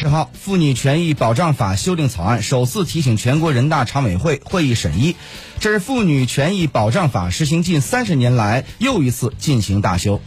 十号妇女权益保障法修订草案首次提请全国人大常委会会议审议。这是妇女权益保障法实行近三十年来又一次进行大修。